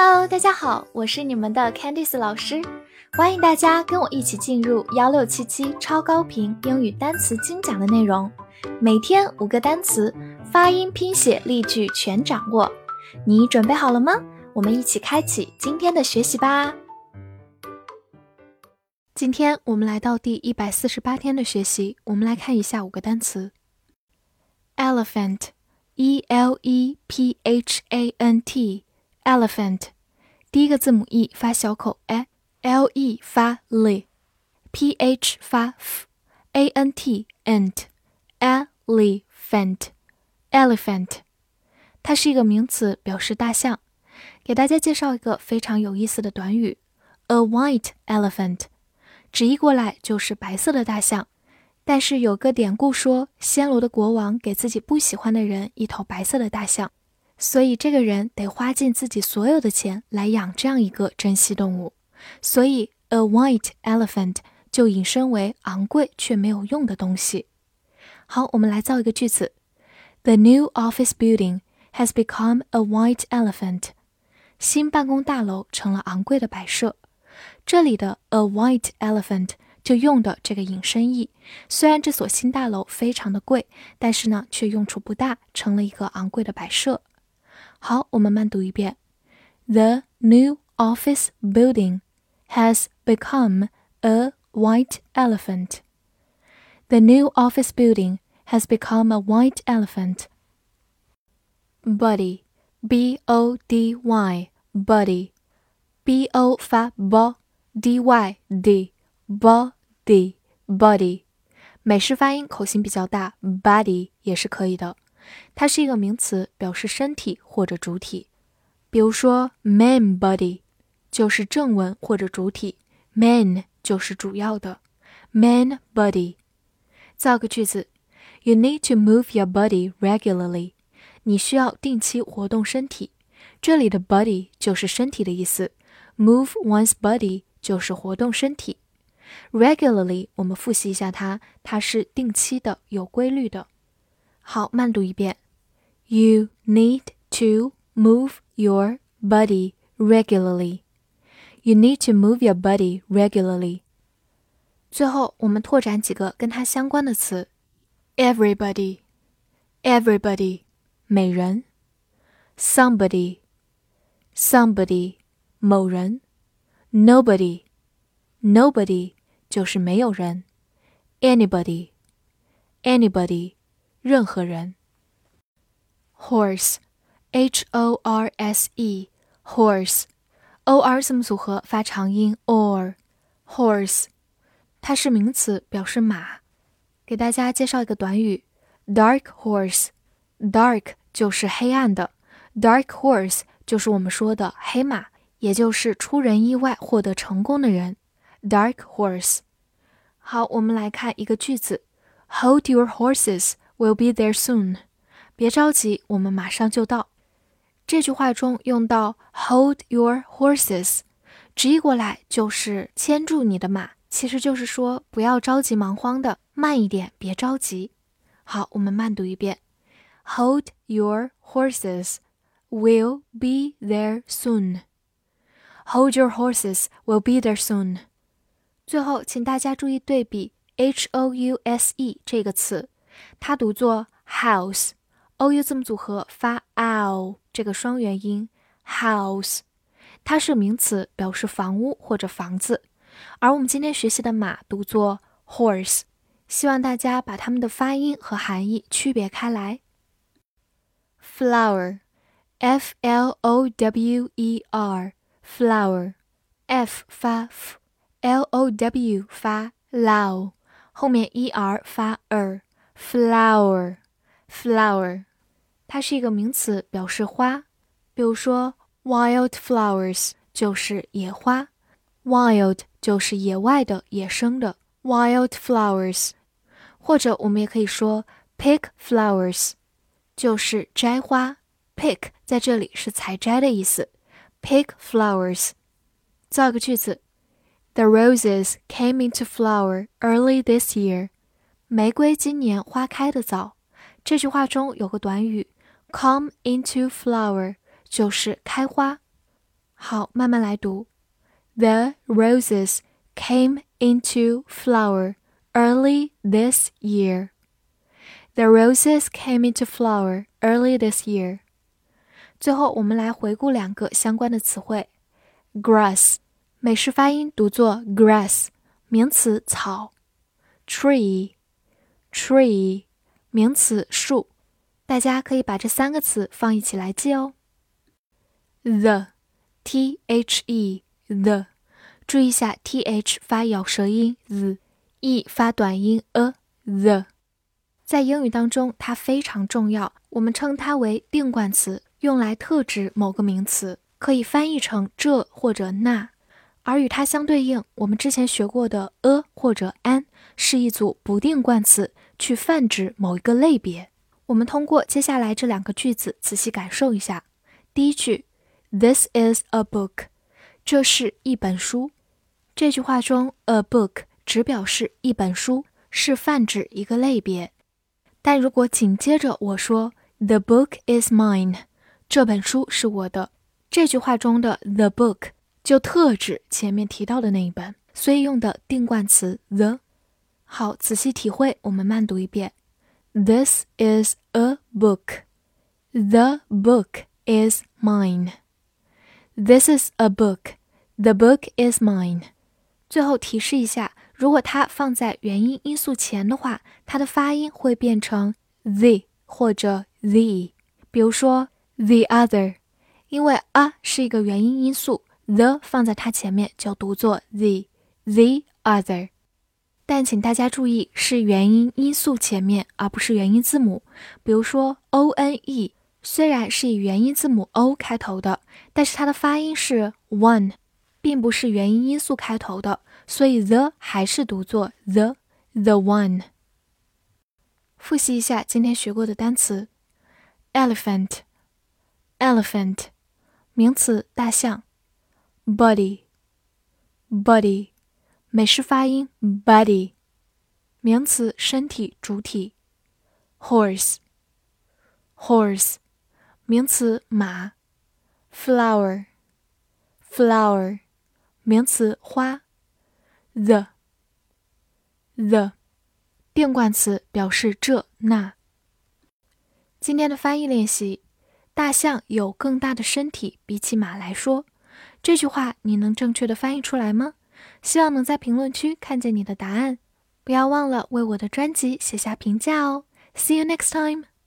Hello，大家好，我是你们的 Candice 老师，欢迎大家跟我一起进入幺六七七超高频英语单词精讲的内容，每天五个单词，发音、拼写、例句全掌握，你准备好了吗？我们一起开启今天的学习吧。今天我们来到第一百四十八天的学习，我们来看一下五个单词：elephant，e l e p h a n t。elephant，第一个字母 e 发小口 a，l e 发 l，p h 发 f，a n t ant，elephant，elephant，它是一个名词，表示大象。给大家介绍一个非常有意思的短语，a white elephant，直译过来就是白色的大象。但是有个典故说，暹罗的国王给自己不喜欢的人一头白色的大象。所以这个人得花尽自己所有的钱来养这样一个珍稀动物，所以 a white elephant 就引申为昂贵却没有用的东西。好，我们来造一个句子：The new office building has become a white elephant。新办公大楼成了昂贵的摆设。这里的 a white elephant 就用的这个引申义。虽然这所新大楼非常的贵，但是呢却用处不大，成了一个昂贵的摆设。好，我们慢读一遍。The new office building has become a white elephant. The new office building has become a white elephant. Body, b o d y, body, b o 发 b，d y d, body, body。美式发音口型比较大，body 也是可以的。 它是一个名词，表示身体或者主体。比如说，main body 就是正文或者主体，main 就是主要的，main body。造个句子：You need to move your body regularly。你需要定期活动身体。这里的 body 就是身体的意思，move one's body 就是活动身体。regularly 我们复习一下它，它是定期的、有规律的。好，慢读一遍。You need to move your body regularly. You need to move your body regularly. 最后，我们拓展几个跟它相关的词：everybody, everybody，每人；somebody, somebody，某人；nobody, nobody，就是没有人；anybody, anybody。 任何人。horse，h o r s e，horse，o r 字母组合发长音 or，horse，它是名词，表示马。给大家介绍一个短语，dark horse，dark 就是黑暗的，dark horse 就是我们说的黑马，也就是出人意外获得成功的人，dark horse。好，我们来看一个句子，hold your horses。We'll be there soon。别着急，我们马上就到。这句话中用到 hold your horses，直译过来就是牵住你的马，其实就是说不要着急忙慌的，慢一点，别着急。好，我们慢读一遍：Hold your horses. We'll be there soon. Hold your horses. We'll be there soon. 最后，请大家注意对比 h o u s e 这个词。 它读作 house，o u 字母组合发 ow 这个双元音 house，它是名词，表示房屋或者房子。而我们今天学习的马读作 horse，希望大家把它们的发音和含义区别开来。flower，f l o w e r，flower，f 发 f，l o w 发 low，后面 e r 发 er。flower，flower，它是一个名词，表示花。比如说，wild flowers 就是野花，wild 就是野外的、野生的，wild flowers。或者我们也可以说 pick flowers，就是摘花，pick 在这里是采摘的意思，pick flowers。造个句子：The roses came into flower early this year. 玫瑰今年花开的早。这句话中有个短语 “come into flower”，就是开花。好，慢慢来读。The roses came into flower early this year. The roses came into flower early this year. 最后，我们来回顾两个相关的词汇：grass，美式发音读作 grass，名词草；tree Tree，名词树。大家可以把这三个词放一起来记哦。the，t h e，the，注意一下 t h 发咬舌音 z，e 发短音 a，the，在英语当中它非常重要，我们称它为定冠词。用来特指某个名词，可以翻译成这或者那，而与它相对应，我们之前学过的 a 或者 an 是一组不定冠词，去泛指某一个类别。我们通过接下来这两个句子仔细感受一下。第一句，This is a book，这是一本书。这句话中，a book 只表示一本书，是泛指一个类别。但如果紧接着我说，The book is mine。这本书是我的。这句话中的 the book 就特指前面提到的那一本，所以用的定冠词 the。好，仔细体会，我们慢读一遍。This is a book. The book is mine. This is a book. The book is mine. 最后提示一下，如果它放在元音因素前的话，它的发音会变成 the 或者 the。比如说。The other，因为 a 是一个元音因素，the 放在它前面就读作 the。The other，但请大家注意是元音音素前面，而不是元音字母。比如说 o n e，虽然是以元音字母 o 开头的，但是它的发音是 one，并不是元音音素开头的，所以 the 还是读作 the。The one。复习一下今天学过的单词：elephant。elephant，名词，大象。body，body，美式发音 body，名词，身体、主体。horse，horse，名词，马。flower，flower，名词，花。the，the，定冠词，表示这那。今天的翻译练习。大象有更大的身体，比起马来说，这句话你能正确的翻译出来吗？希望能在评论区看见你的答案。不要忘了为我的专辑写下评价哦。See you next time.